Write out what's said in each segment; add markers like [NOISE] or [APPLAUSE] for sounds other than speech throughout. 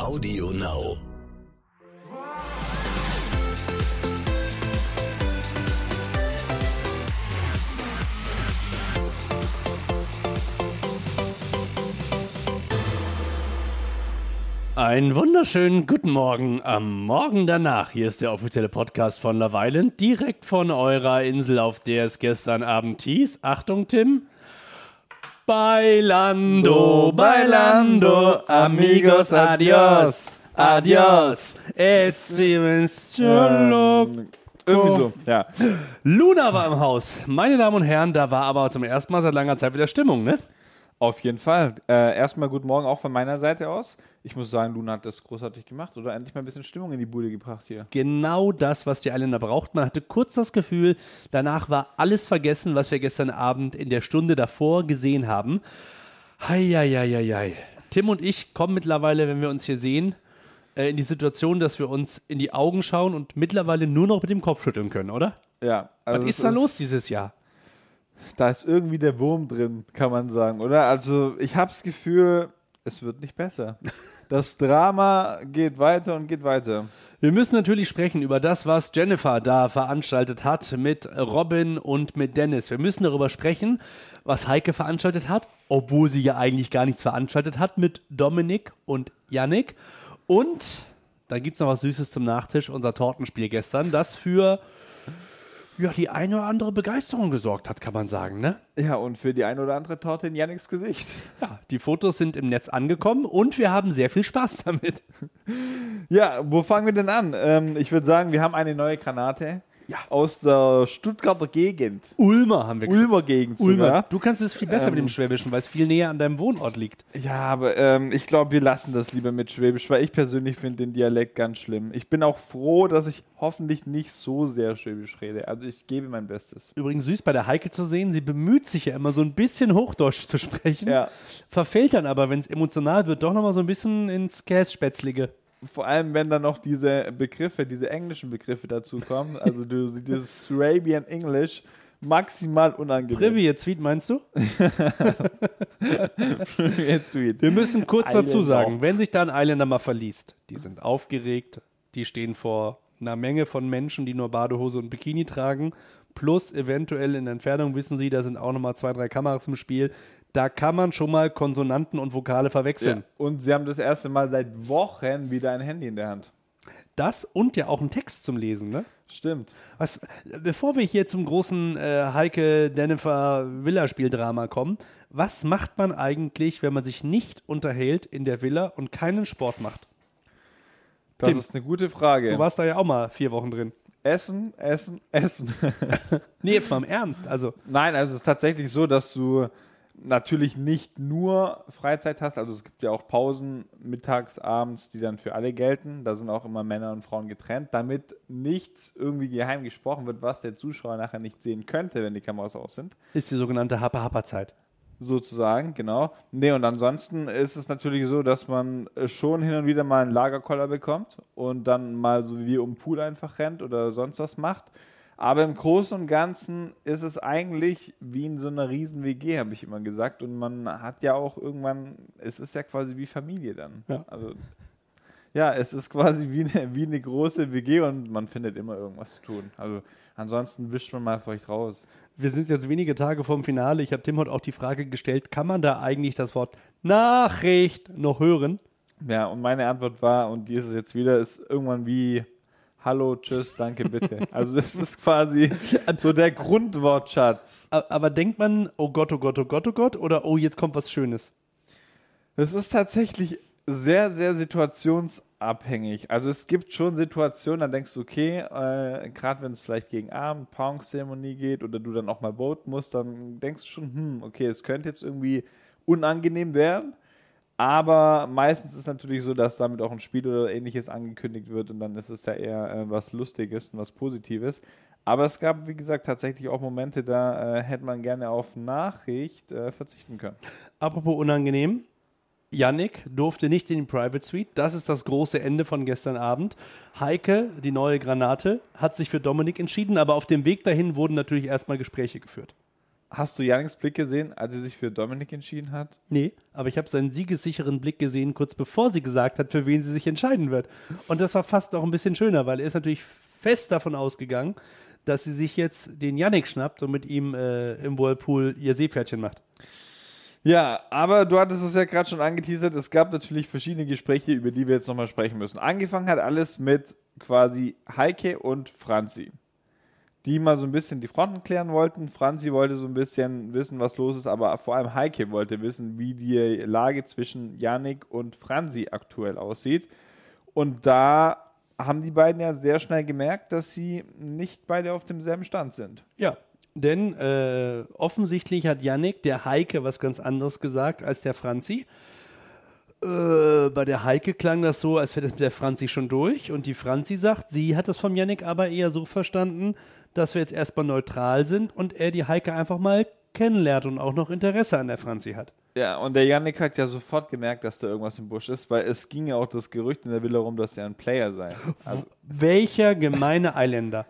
Audio Now. Einen wunderschönen guten Morgen am Morgen danach. Hier ist der offizielle Podcast von Love Island, direkt von eurer Insel, auf der es gestern Abend hieß. Achtung, Tim. Bailando, bailando, amigos, adios, adios. Es ist Irgendwie so, ja. Luna war im Haus. Meine Damen und Herren, da war aber zum ersten Mal seit langer Zeit wieder Stimmung, ne? Auf jeden Fall. Äh, erstmal guten Morgen auch von meiner Seite aus. Ich muss sagen, Luna hat das großartig gemacht oder endlich mal ein bisschen Stimmung in die Bude gebracht hier. genau das, was die Isländer braucht. Man hatte kurz das Gefühl, danach war alles vergessen, was wir gestern Abend in der Stunde davor gesehen haben. Heieieiei. Tim und ich kommen mittlerweile, wenn wir uns hier sehen, äh, in die Situation, dass wir uns in die Augen schauen und mittlerweile nur noch mit dem Kopf schütteln können, oder? Ja. Was also ist es da los dieses Jahr? Da ist irgendwie der Wurm drin, kann man sagen, oder? Also ich habe das Gefühl, es wird nicht besser. [LAUGHS] Das Drama geht weiter und geht weiter. Wir müssen natürlich sprechen über das, was Jennifer da veranstaltet hat mit Robin und mit Dennis. Wir müssen darüber sprechen, was Heike veranstaltet hat, obwohl sie ja eigentlich gar nichts veranstaltet hat mit Dominik und Yannick. Und dann gibt es noch was Süßes zum Nachtisch, unser Tortenspiel gestern, das für ja, die eine oder andere Begeisterung gesorgt hat, kann man sagen, ne? Ja, und für die eine oder andere Torte in Yannicks Gesicht. Ja, die Fotos sind im Netz angekommen und wir haben sehr viel Spaß damit. [LAUGHS] Ja, wo fangen wir denn an? Ähm, ich würde sagen, wir haben eine neue Granate Ja. aus der Stuttgarter Gegend. Ulmer haben wir gesagt. Ulmer Gegend Ulmer. sogar. Du kannst es viel besser Ähm, mit dem Schwäbischen, weil es viel näher an deinem Wohnort liegt. Ja, aber ähm, ich glaube, wir lassen das lieber mit Schwäbisch, weil ich persönlich finde den Dialekt ganz schlimm. Ich bin auch froh, dass ich hoffentlich nicht so sehr Schwäbisch rede. Also ich gebe mein Bestes. Übrigens süß bei der Heike zu sehen, sie bemüht sich ja immer so ein bisschen Hochdeutsch zu sprechen, Ja. verfällt dann aber, wenn es emotional wird, doch nochmal so ein bisschen ins Kässpätzlige. Vor allem, wenn dann noch diese Begriffe, diese englischen Begriffe dazu kommen. Also du dieses Swabian English maximal unangenehm. Privy Suite meinst du? [LAUGHS] Jetzt sweet. Wir müssen kurz dazu Islander. sagen, wenn sich da ein Islander mal verliest, die sind aufgeregt, die stehen vor einer Menge von Menschen, die nur Badehose und Bikini tragen, plus eventuell in Entfernung wissen sie, da sind auch nochmal zwei, drei Kameras im Spiel. Da kann man schon mal Konsonanten und Vokale Ja. verwechseln. Und sie haben das erste Mal seit Wochen wieder ein Handy in der Hand. Das und ja auch einen Text zum Lesen, ne? Stimmt. Was, bevor wir hier zum großen äh, Heike Dennefer Villa-Spieldrama kommen, was macht man eigentlich, wenn man sich nicht unterhält in der Villa und keinen Sport macht? Das Tim, ist eine gute Frage. Du warst da ja auch mal vier Wochen drin. Essen, essen, essen. [LAUGHS] Nee, jetzt mal im Ernst. Also, Nein, also es ist tatsächlich so, dass du natürlich nicht nur Freizeit hast, also es gibt ja auch Pausen mittags, abends, die dann für alle gelten. Da sind auch immer Männer und Frauen getrennt, damit nichts irgendwie geheim gesprochen wird, was der Zuschauer nachher nicht sehen könnte, wenn die Kameras aus sind. ist die sogenannte Happa-Happa-Zeit. Sozusagen, genau. Nee, und ansonsten ist es natürlich so, dass man äh, schon hin und wieder mal einen Lagerkoller bekommt und dann mal so wie wir um den Pool einfach rennt oder sonst was macht. Aber im Großen und Ganzen ist es eigentlich wie in so einer riesen WG, habe ich immer gesagt. Und man hat ja auch irgendwann, es ist ja quasi wie Familie dann. Ja. Also, ja, es ist quasi wie eine, wie eine große WG und man findet immer irgendwas zu tun. Also ansonsten wischt man mal vielleicht raus. Wir sind jetzt wenige Tage vorm Finale. Ich habe Tim heute auch die Frage gestellt, kann man da eigentlich das Wort Nachricht noch hören? Ja, und meine Antwort war, und die ist es jetzt wieder, ist irgendwann wie Hallo, tschüss, danke, bitte. [LAUGHS] Also das ist quasi so der Grundwortschatz. Aber denkt man, oh Gott, oh Gott, oh Gott, oh Gott, oder oh, jetzt kommt was Schönes? Das ist tatsächlich sehr, sehr situationsabhängig. Also es gibt schon Situationen, da denkst du, okay, äh, gerade wenn es vielleicht gegen Abend, Pong-Zeremonie geht oder du dann auch mal voten musst, dann denkst du schon, hm, okay, es könnte jetzt irgendwie unangenehm werden. Aber meistens ist es natürlich so, dass damit auch ein Spiel oder ähnliches angekündigt wird und dann ist es ja eher äh, was Lustiges und was Positives. Aber es gab, wie gesagt, tatsächlich auch Momente, da äh, hätte man gerne auf Nachricht äh, verzichten können. Apropos unangenehm. Yannick durfte nicht in die Private Suite. Das ist das große Ende von gestern Abend. Heike, die neue Granate, hat sich für Dominik entschieden, aber auf dem Weg dahin wurden natürlich erstmal Gespräche geführt. Hast du Janiks Blick gesehen, als sie sich für Dominik entschieden hat? Nee, aber ich habe seinen siegessicheren Blick gesehen, kurz bevor sie gesagt hat, für wen sie sich entscheiden wird. Und das war fast auch ein bisschen schöner, weil er ist natürlich fest davon ausgegangen, dass sie sich jetzt den Yannick schnappt und mit ihm äh, im Whirlpool ihr Seepferdchen macht. Ja, aber du hattest es ja gerade schon angeteasert. Es gab natürlich verschiedene Gespräche, über die wir jetzt nochmal sprechen müssen. Angefangen hat alles mit quasi Heike und Franzi, die mal so ein bisschen die Fronten klären wollten. Franzi wollte so ein bisschen wissen, was los ist, aber vor allem Heike wollte wissen, wie die Lage zwischen Yannick und Franzi aktuell aussieht. Und da haben die beiden ja sehr schnell gemerkt, dass sie nicht beide auf demselben Stand sind. Ja, denn äh, offensichtlich hat Yannick der Heike was ganz anderes gesagt als der Franzi. Äh, bei der Heike klang das so, als wäre das mit der Franzi schon durch. Und die Franzi sagt, sie hat das vom Yannick aber eher so verstanden, dass wir jetzt erstmal neutral sind und er die Heike einfach mal kennenlernt und auch noch Interesse an der Franzi hat. Ja, und der Yannick hat ja sofort gemerkt, dass da irgendwas im Busch ist, weil es ging ja auch das Gerücht in der Villa rum, dass er ein Player sei. Also, Welcher gemeine Eiländer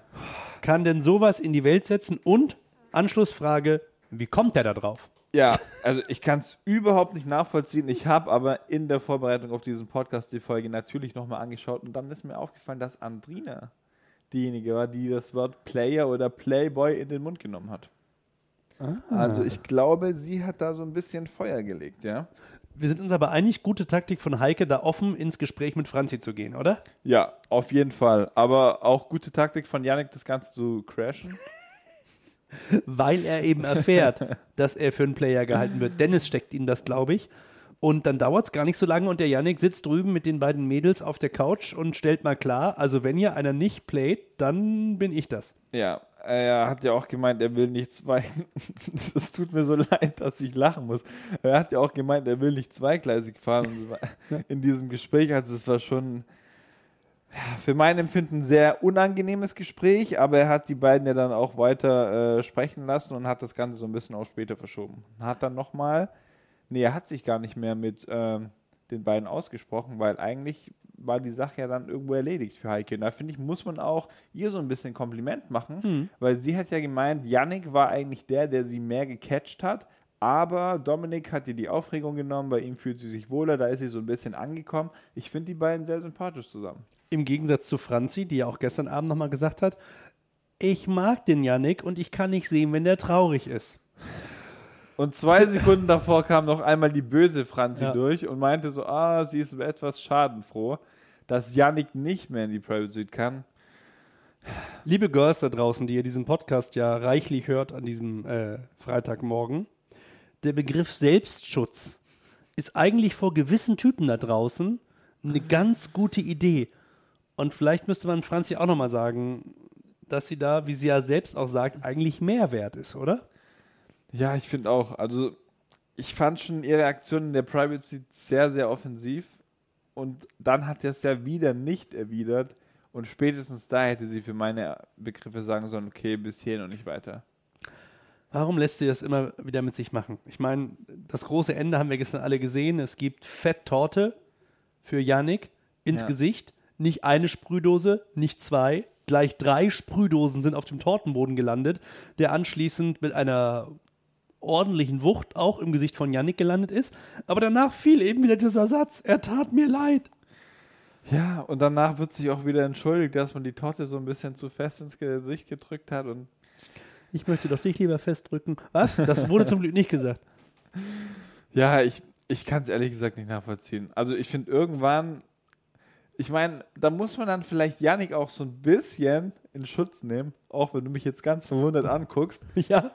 kann denn sowas in die Welt setzen? Und Anschlussfrage, wie kommt der da drauf? ja, also ich kann es überhaupt nicht nachvollziehen. Ich habe aber in der Vorbereitung auf diesen Podcast die Folge natürlich nochmal angeschaut und dann ist mir aufgefallen, dass Andrina diejenige war, die das Wort Player oder Playboy in den Mund genommen hat. Also ich glaube, sie hat da so ein bisschen Feuer gelegt, ja. Wir sind uns aber einig, gute Taktik von Heike, da offen ins Gespräch mit Franzi zu gehen, oder? Ja, auf jeden Fall. Aber auch gute Taktik von Yannick, das Ganze zu crashen. [LAUGHS] Weil er eben erfährt, [LAUGHS] dass er für einen Player gehalten wird. Dennis steckt ihm das, glaube ich. Und dann dauert es gar nicht so lange und der Yannick sitzt drüben mit den beiden Mädels auf der Couch und stellt mal klar, also wenn hier einer nicht playt, dann bin ich das. Ja, er hat ja auch gemeint, er will nicht zwei. Es [LAUGHS] tut mir so leid, dass ich lachen muss. Er hat ja auch gemeint, er will nicht zweigleisig fahren in diesem Gespräch. Also es war schon für mein Empfinden ein sehr unangenehmes Gespräch, aber er hat die beiden ja dann auch weiter äh, sprechen lassen und hat das Ganze so ein bisschen auch später verschoben. Hat dann nochmal, nee, er hat sich gar nicht mehr mit ähm, den beiden ausgesprochen, weil eigentlich war die Sache ja dann irgendwo erledigt für Heike. Und da finde ich, muss man auch ihr so ein bisschen Kompliment machen, weil sie hat ja gemeint, Yannick war eigentlich der, der sie mehr gecatcht hat. Aber Dominik hat ihr die Aufregung genommen, bei ihm fühlt sie sich wohler, da ist sie so ein bisschen angekommen. Ich finde die beiden sehr sympathisch zusammen. Im Gegensatz zu Franzi, die ja auch gestern Abend nochmal gesagt hat, ich mag den Yannick und ich kann nicht sehen, wenn der traurig ist. Und zwei Sekunden davor kam noch einmal die böse Franzi Ja. durch und meinte so, ah, sie ist etwas schadenfroh, dass Yannick nicht mehr in die Private Suite kann. Liebe Girls da draußen, die ihr diesen Podcast ja reichlich hört an diesem äh, Freitagmorgen, der Begriff Selbstschutz ist eigentlich vor gewissen Typen da draußen eine ganz gute Idee. Und vielleicht müsste man Franzi auch nochmal sagen, dass sie da, wie sie ja selbst auch sagt, eigentlich mehr wert ist, oder? Ja, ich finde auch. Also, ich fand schon ihre Aktion in der Suite sehr, sehr offensiv. Und dann hat er es ja wieder nicht erwidert. Und spätestens da hätte sie für meine Begriffe sagen sollen, okay, bis hierhin und nicht weiter. Warum lässt sie das immer wieder mit sich machen? Ich meine, das große Ende haben wir gestern alle gesehen. Es gibt Fetttorte für Yannick ins Ja. Gesicht. Nicht eine Sprühdose, nicht zwei. Gleich drei Sprühdosen sind auf dem Tortenboden gelandet, der anschließend mit einer ordentlichen Wucht auch im Gesicht von Yannick gelandet ist. Aber danach fiel eben wieder dieser Satz, er tat mir leid. Ja, und danach wird sich auch wieder entschuldigt, dass man die Torte so ein bisschen zu fest ins Gesicht gedrückt hat. Und Ich möchte doch dich lieber festdrücken. Was? Das wurde zum Glück nicht gesagt. [LAUGHS] ja, ich, ich kann es ehrlich gesagt nicht nachvollziehen. Also ich finde irgendwann, ich meine, da muss man dann vielleicht Yannick auch so ein bisschen in Schutz nehmen, auch wenn du mich jetzt ganz verwundert anguckst. Ja,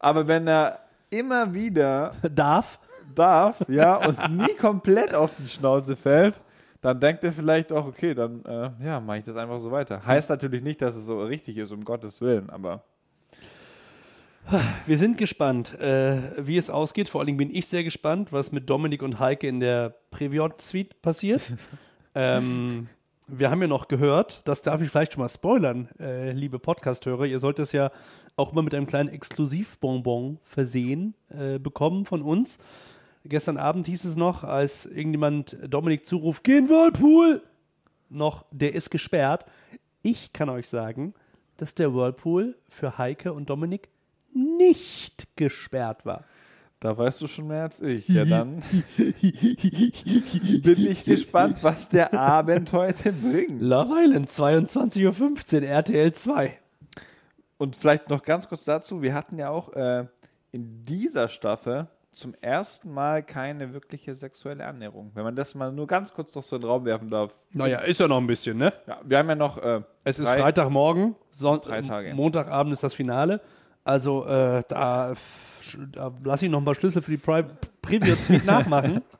Aber wenn er immer wieder darf. darf, ja, und nie komplett auf die Schnauze fällt, dann denkt er vielleicht auch, okay, dann äh, ja, mache ich das einfach so weiter. Heißt natürlich nicht, dass es so richtig ist, um Gottes Willen, aber Wir sind gespannt, äh, wie es ausgeht. Vor allen Dingen bin ich sehr gespannt, was mit Dominik und Heike in der Previot-Suite passiert. [LAUGHS] ähm, wir haben ja noch gehört, das darf ich vielleicht schon mal spoilern, äh, liebe Podcast-Hörer. Ihr sollt es ja auch immer mit einem kleinen Exklusivbonbon versehen äh, bekommen von uns. Gestern Abend hieß es noch, als irgendjemand Dominik zuruft, geh in den Whirlpool, noch, der ist gesperrt. Ich kann euch sagen, dass der Whirlpool für Heike und Dominik nicht gesperrt war. Da weißt du schon mehr als ich. Ja, dann [LAUGHS] bin ich gespannt, was der Abend heute bringt. Love Island, 22.15 Uhr, RTL 2. Und vielleicht noch ganz kurz dazu, wir hatten ja auch äh, in dieser Staffel zum ersten Mal keine wirkliche sexuelle Annäherung. Wenn man das mal nur ganz kurz noch so in den Raum werfen darf. Naja, ist ja noch ein bisschen, ne? Ja, wir haben ja noch. Äh, Es ist Freitagmorgen, Son Drei Tage. Montagabend ist das Finale. Also äh, da, da lasse ich noch ein paar Schlüssel für die Pri Preview Suite nachmachen. [LAUGHS]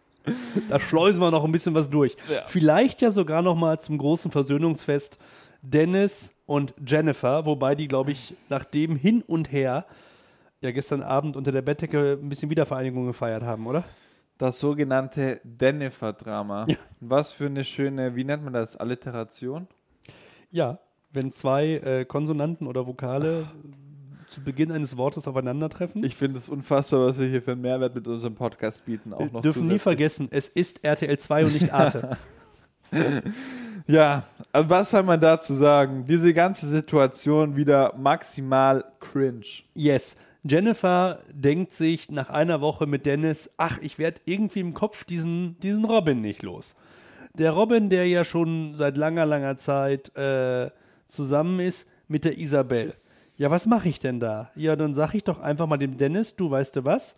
Da schleusen wir noch ein bisschen was durch. Ja. Vielleicht ja sogar noch mal zum großen Versöhnungsfest Dennis und Jennifer, wobei die, glaube ich, nach dem hin und her ja gestern Abend unter der Bettdecke ein bisschen Wiedervereinigung gefeiert haben, oder? Das sogenannte Dennifer-Drama. Ja. Was für eine schöne, wie nennt man das? Alliteration? Ja, wenn zwei äh, Konsonanten oder Vokale zu Beginn eines Wortes aufeinandertreffen. Ich finde es unfassbar, was wir hier für einen Mehrwert mit unserem Podcast bieten. Auch Wir noch dürfen nie zusätzlich. vergessen, es ist RTL 2 und nicht Arte. [LAUGHS] Ja, was soll man dazu sagen? Diese ganze Situation wieder maximal cringe. yes. Jennifer denkt sich nach einer Woche mit Dennis, ach, ich werde irgendwie im Kopf diesen, diesen Robin nicht los. Der Robin, der ja schon seit langer, langer Zeit äh, zusammen ist mit der Isabel. Ja, was mache ich denn da? Ja, dann sag ich doch einfach mal dem Dennis, du weißt du was?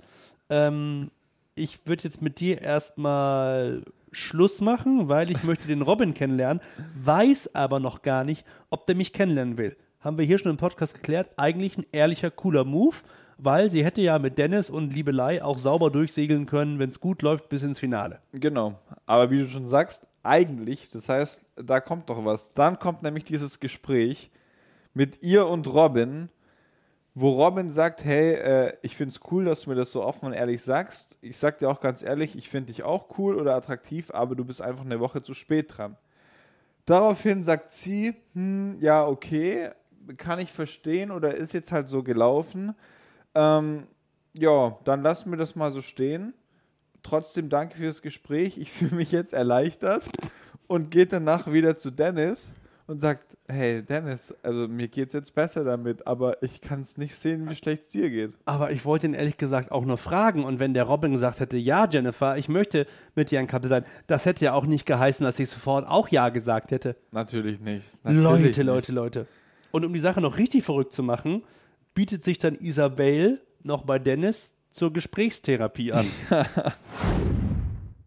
Ähm, ich würde jetzt mit dir erstmal Schluss machen, weil ich möchte den Robin kennenlernen, weiß aber noch gar nicht, ob der mich kennenlernen will. Haben wir hier schon im Podcast geklärt, eigentlich ein ehrlicher, cooler Move, weil sie hätte ja mit Dennis und Liebelei auch sauber durchsegeln können, wenn es gut läuft, bis ins Finale. Genau. Aber wie du schon sagst, eigentlich, das heißt, da kommt doch was. Dann kommt nämlich dieses Gespräch mit ihr und Robin, wo Robin sagt, hey, äh, ich finde es cool, dass du mir das so offen und ehrlich sagst. Ich sag dir auch ganz ehrlich, ich finde dich auch cool oder attraktiv, aber du bist einfach eine Woche zu spät dran. Daraufhin sagt sie, hm, ja, okay, kann ich verstehen oder ist jetzt halt so gelaufen. Ähm, ja, dann lassen wir das mal so stehen. Trotzdem danke fürs Gespräch. Ich [LAUGHS] fühle mich jetzt erleichtert und geht danach wieder zu Dennis und sagt, hey Dennis, also mir geht's jetzt besser damit, aber ich kann es nicht sehen, wie schlecht es dir geht. Aber ich wollte ihn ehrlich gesagt auch nur fragen. Und wenn der Robin gesagt hätte, ja, Jennifer, ich möchte mit dir ein Couple sein, das hätte ja auch nicht geheißen, dass ich sofort auch ja gesagt hätte. Natürlich nicht. Leute, Natürlich nicht. Leute, Leute. Und um die Sache noch richtig verrückt zu machen, bietet sich dann Isabel noch bei Dennis zur Gesprächstherapie an. [LAUGHS]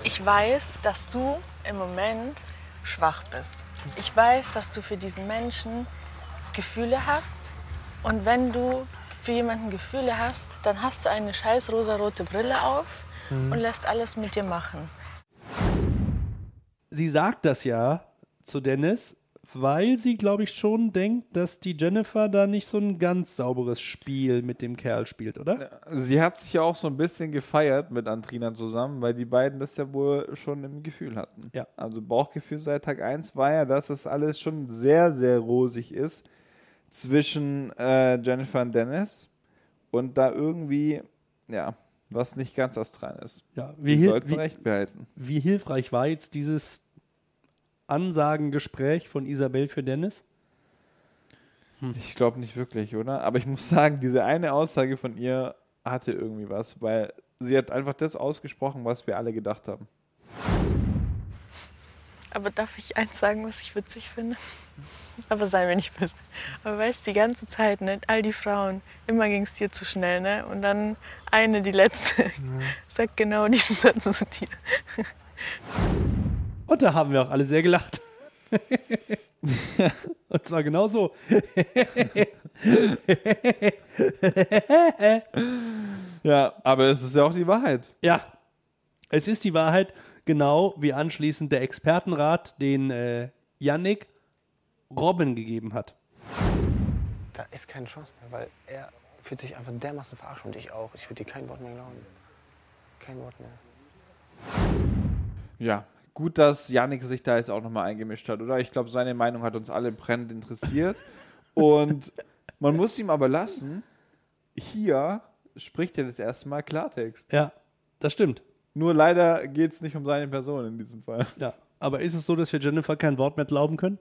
Ich weiß, dass du im Moment schwach bist. Ich weiß, dass du für diesen Menschen Gefühle hast. Und wenn du für jemanden Gefühle hast, dann hast du eine scheiß rosarote Brille auf und lässt alles mit dir machen. sie sagt das ja zu Dennis, weil sie, glaube ich, schon denkt, dass die Jennifer da nicht so ein ganz sauberes Spiel mit dem Kerl spielt, oder? Sie hat sich ja auch so ein bisschen gefeiert mit Antrina zusammen, weil die beiden das ja wohl schon im Gefühl hatten. Ja. Also Bauchgefühl seit Tag 1 war ja, dass es alles schon sehr, sehr rosig ist zwischen äh, Jennifer und Dennis und da irgendwie, ja, was nicht ganz astral ist. Ja, Wir wie, hil sollten wie, recht behalten. wie hilfreich war jetzt dieses Ansagengespräch von Isabel für Dennis? Ich glaube nicht wirklich, oder? Aber ich muss sagen, diese eine Aussage von ihr hatte irgendwie was, weil sie hat einfach das ausgesprochen, was wir alle gedacht haben. Aber darf ich eins sagen, was ich witzig finde? Aber sei mir nicht böse. Aber weißt die ganze Zeit, ne, all die Frauen, immer ging es dir zu schnell, ne? Und dann eine, die letzte, [LAUGHS] sagt genau diesen Satz zu dir. Und da haben wir auch alle sehr gelacht. [LAUGHS] Und zwar genau so. Ja, aber es ist ja auch die Wahrheit. Ja, es ist die Wahrheit, genau wie anschließend der Expertenrat, den äh, Yannick Robin gegeben hat. Da ist keine Chance mehr, weil er fühlt sich einfach dermaßen verarscht und ich auch. Ich würde dir kein Wort mehr glauben. Kein Wort mehr. Ja, gut, dass Yannick sich da jetzt auch nochmal eingemischt hat, oder? Ich glaube, seine Meinung hat uns alle brennend interessiert. Und man muss ihm aber lassen, hier spricht er das erste Mal Klartext. Ja, das stimmt. Nur leider geht es nicht um seine Person in diesem Fall. Ja. Aber ist es so, dass wir Jennifer kein Wort mehr glauben können?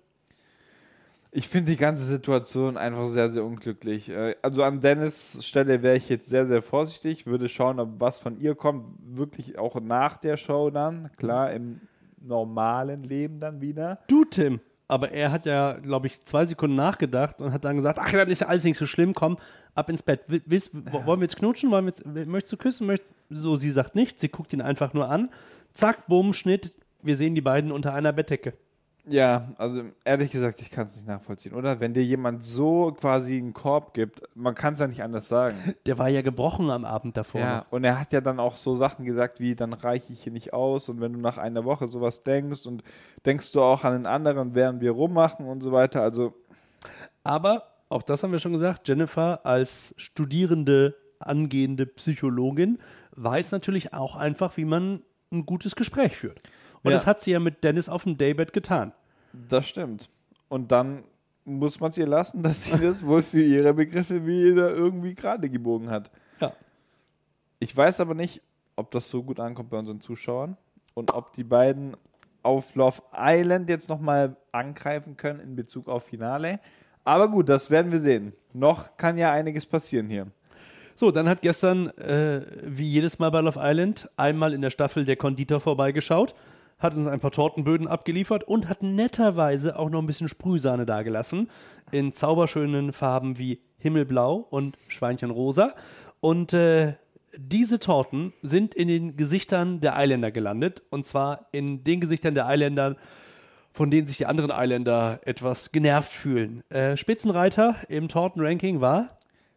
Ich finde die ganze Situation einfach sehr, sehr unglücklich. Äh, Also an Dennis Stelle wäre ich jetzt sehr, sehr vorsichtig, würde schauen, ob was von ihr kommt, wirklich auch nach der Show dann, klar, im normalen Leben dann wieder. Du, Tim. Aber er hat ja, glaube ich, zwei Sekunden nachgedacht und hat dann gesagt, ach, das ist ja alles nicht so schlimm, komm, ab ins Bett. Wiss, wo- Wollen wir jetzt knutschen? Wollen wir jetzt, möchtest du küssen? Möcht, so, sie sagt nichts, sie guckt ihn einfach nur an. Zack, bumm, Schnitt. Wir sehen die beiden unter einer Bettdecke. Ja, also ehrlich gesagt, ich kann es nicht nachvollziehen, oder? Wenn dir jemand so quasi einen Korb gibt, man kann es ja nicht anders sagen. [LAUGHS] Der war ja gebrochen am Abend davor. Ja, und er hat ja dann auch so Sachen gesagt wie, dann reiche ich hier nicht aus und wenn du nach einer Woche sowas denkst und denkst du auch an den anderen, während wir rummachen und so weiter, also Aber, auch das haben wir schon gesagt, Jennifer als studierende, angehende Psychologin weiß natürlich auch einfach, wie man ein gutes Gespräch führt. Und Ja. das hat sie ja mit Dennis auf dem Daybed getan. das stimmt. Und dann muss man es ihr lassen, [LAUGHS] dass sie das wohl für ihre Begriffe wieder irgendwie gerade gebogen hat. Ja. Ich weiß aber nicht, ob das so gut ankommt bei unseren Zuschauern und ob die beiden auf Love Island jetzt nochmal angreifen können in Bezug auf Finale. Aber gut, das werden wir sehen. Noch kann ja einiges passieren hier. So, dann hat gestern, äh, wie jedes Mal bei Love Island, einmal in der Staffel der Konditor vorbeigeschaut, hat uns ein paar Tortenböden abgeliefert und hat netterweise auch noch ein bisschen Sprühsahne dagelassen. In zauberschönen Farben wie Himmelblau und Schweinchenrosa. Und äh, diese Torten sind in den Gesichtern der Eiländer gelandet. Und zwar in den Gesichtern der Eiländer, von denen sich die anderen Eiländer etwas genervt fühlen. Äh, Spitzenreiter im Tortenranking war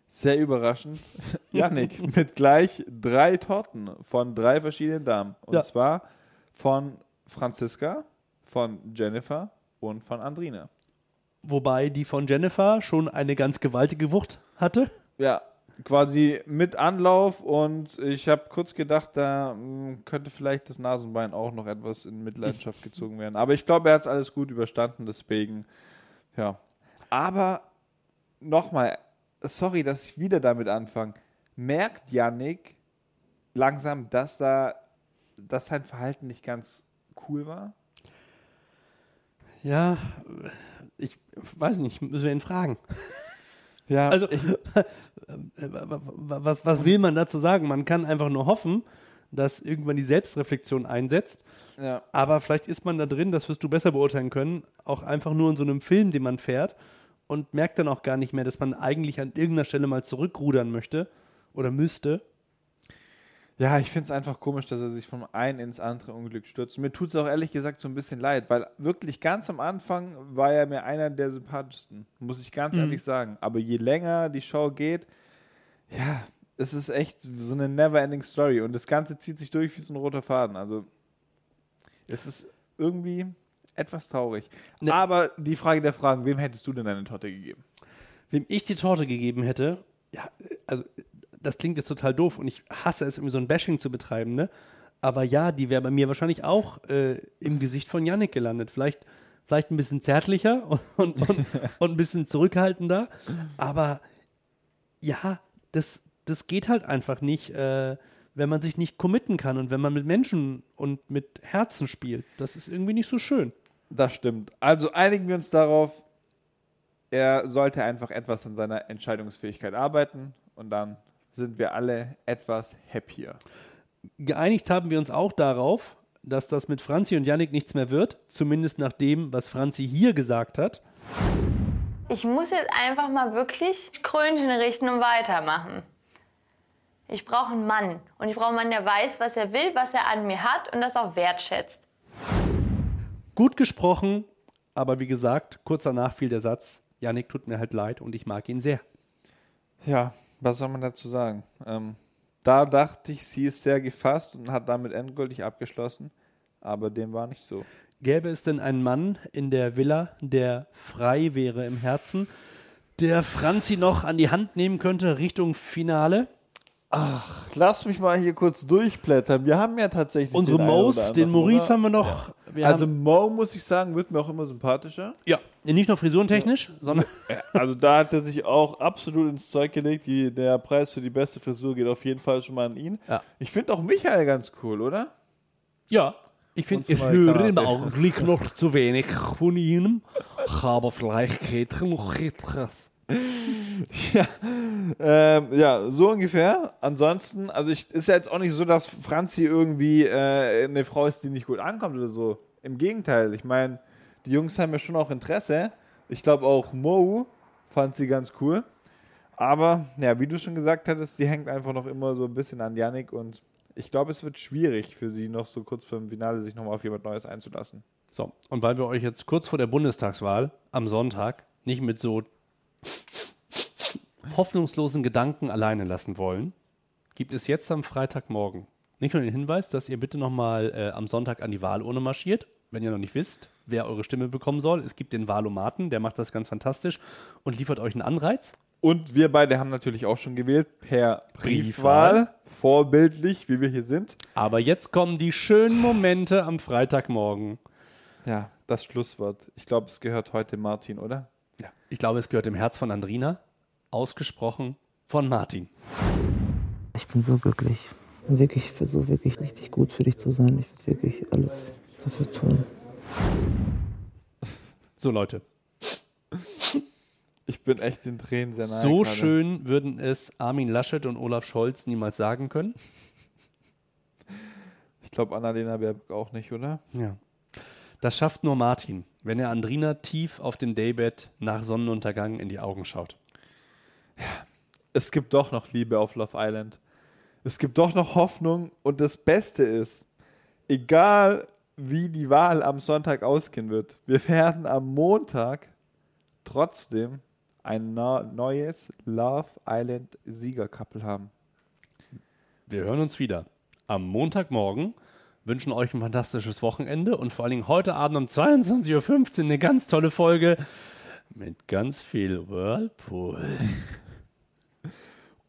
Sehr überraschend. [LAUGHS] Yannick mit gleich drei Torten von drei verschiedenen Damen. Und Ja. zwar von Franziska, von Jennifer und von Andrina. Wobei die von Jennifer schon eine ganz gewaltige Wucht hatte. Ja, quasi mit Anlauf und ich habe kurz gedacht, da mh, könnte vielleicht das Nasenbein auch noch etwas in Mitleidenschaft gezogen werden. Aber ich glaube, er hat es alles gut überstanden, deswegen, ja. Aber nochmal, sorry, dass ich wieder damit anfange. Merkt Yannick langsam, dass da, dass sein Verhalten nicht ganz cool war? Ja, ich weiß nicht, müssen wir ihn fragen. [LAUGHS] Ja, Also, [LAUGHS] was, was will man dazu sagen? Man kann einfach nur hoffen, dass irgendwann die Selbstreflexion einsetzt. ja. Aber vielleicht ist man da drin, das wirst du besser beurteilen können, auch einfach nur in so einem Film, den man fährt und merkt dann auch gar nicht mehr, dass man eigentlich an irgendeiner Stelle mal zurückrudern möchte oder müsste. Ja, ich finde es einfach komisch, dass er sich vom einen ins andere Unglück stürzt. Mir tut es auch ehrlich gesagt so ein bisschen leid, weil wirklich ganz am Anfang war er mir einer der sympathischsten, muss ich ganz ehrlich sagen. Aber je länger die Show geht, ja, es ist echt so eine never-ending Story und das Ganze zieht sich durch wie so ein roter Faden. Also es ist irgendwie etwas traurig. Ne- Aber die Frage der Fragen, wem hättest du denn deine Torte gegeben? Wem ich die Torte gegeben hätte, ja, also das klingt jetzt total doof und ich hasse es, irgendwie so ein Bashing zu betreiben, ne? Aber ja, die wäre bei mir wahrscheinlich auch äh, im Gesicht von Yannick gelandet. Vielleicht, vielleicht ein bisschen zärtlicher [LAUGHS] und, und, und, ein bisschen zurückhaltender. Aber ja, das, das geht halt einfach nicht, äh, wenn man sich nicht committen kann und wenn man mit Menschen und mit Herzen spielt. Das ist irgendwie nicht so schön. Das stimmt. Also einigen wir uns darauf, er sollte einfach etwas an seiner Entscheidungsfähigkeit arbeiten und dann sind wir alle etwas happier. Geeinigt haben wir uns auch darauf, dass das mit Franzi und Yannick nichts mehr wird, zumindest nach dem, was Franzi hier gesagt hat. Ich muss jetzt einfach mal wirklich Krönchen richten und weitermachen. Ich brauche einen Mann. Und ich brauche einen Mann, der weiß, was er will, was er an mir hat und das auch wertschätzt. Gut gesprochen, aber wie gesagt, kurz danach fiel der Satz, Yannick tut mir halt leid und ich mag ihn sehr. Ja, was soll man dazu sagen? Ähm, da dachte ich, sie ist sehr gefasst und hat damit endgültig abgeschlossen, aber dem war nicht so. Gäbe es denn einen Mann in der Villa, der frei wäre im Herzen, der Franzi noch an die Hand nehmen könnte Richtung Finale? Lass mich mal hier kurz durchblättern. Wir haben ja tatsächlich Unsere den Mose, den anderen, Maurice oder? haben wir noch. Wir Also Mo, muss ich sagen, wird mir auch immer sympathischer. ja, nicht nur frisurentechnisch, sondern [LAUGHS] Also da hat er sich auch absolut ins Zeug gelegt. Die, der Preis für die beste Frisur geht auf jeden Fall schon mal an ihn. Ja. Ich finde auch Michael ganz cool, oder? ja, ich finde, ich höre im Augenblick noch [LAUGHS] zu wenig von ihm. Aber vielleicht geht noch etwas. Ähm, ja, so ungefähr. Ansonsten, also ich, ist ja jetzt auch nicht so, dass Franzi irgendwie äh, eine Frau ist, die nicht gut ankommt oder so. Im Gegenteil. Ich meine, die Jungs haben ja schon auch Interesse. Ich glaube auch Mo fand sie ganz cool. Aber, ja, wie du schon gesagt hattest, die hängt einfach noch immer so ein bisschen an Yannick und ich glaube, es wird schwierig für sie noch so kurz vor dem Finale sich nochmal auf jemand Neues einzulassen. So, und weil wir euch jetzt kurz vor der Bundestagswahl am Sonntag nicht mit so hoffnungslosen Gedanken alleine lassen wollen, gibt es jetzt am Freitagmorgen nicht nur den Hinweis, dass ihr bitte nochmal äh, am Sonntag an die Wahlurne marschiert, wenn ihr noch nicht wisst, wer eure Stimme bekommen soll. Es gibt den Wahlomaten, der macht das ganz fantastisch und liefert euch einen Anreiz. Und wir beide haben natürlich auch schon gewählt per Briefwahl. Briefwahl. Vorbildlich, wie wir hier sind. Aber jetzt kommen die schönen Momente am Freitagmorgen. Ja, das Schlusswort. Ich glaube, es gehört heute Martin, oder? Ja. Ich glaube, es gehört dem Herz von Andrina, ausgesprochen von Martin. Ich bin so glücklich. Wirklich, ich versuche wirklich richtig gut für dich zu sein. Ich werde wirklich alles dafür tun. So Leute, Ich bin echt den Tränen sehr nahe. so gerade. schön würden es Armin Laschet und Olaf Scholz niemals sagen können. Ich glaube, Annalena Baerbock auch nicht, oder? Ja. Das schafft nur Martin, wenn er Andrina tief auf dem Daybed nach Sonnenuntergang in die Augen schaut. Es gibt doch noch Liebe auf Love Island. Es gibt doch noch Hoffnung. Und das Beste ist, egal wie die Wahl am Sonntag ausgehen wird, wir werden am Montag trotzdem ein neues Love Island Siegerkappel haben. Wir hören uns wieder am Montagmorgen, wünschen euch ein fantastisches Wochenende und vor allen Dingen heute Abend um 22.15 Uhr eine ganz tolle Folge mit ganz viel Whirlpool.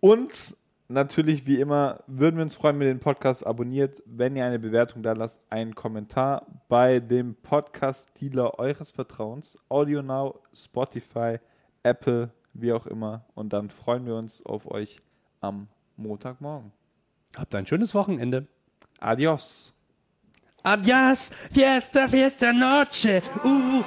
Und natürlich, wie immer, würden wir uns freuen, wenn ihr den Podcast abonniert, wenn ihr eine Bewertung da lasst, einen Kommentar bei dem Podcast-Dealer eures Vertrauens, Audio Now, Spotify, Apple, wie auch immer. Und dann freuen wir uns auf euch am Montagmorgen. Habt ein schönes Wochenende. Adios. Adios, fiesta, fiesta noche. Uh,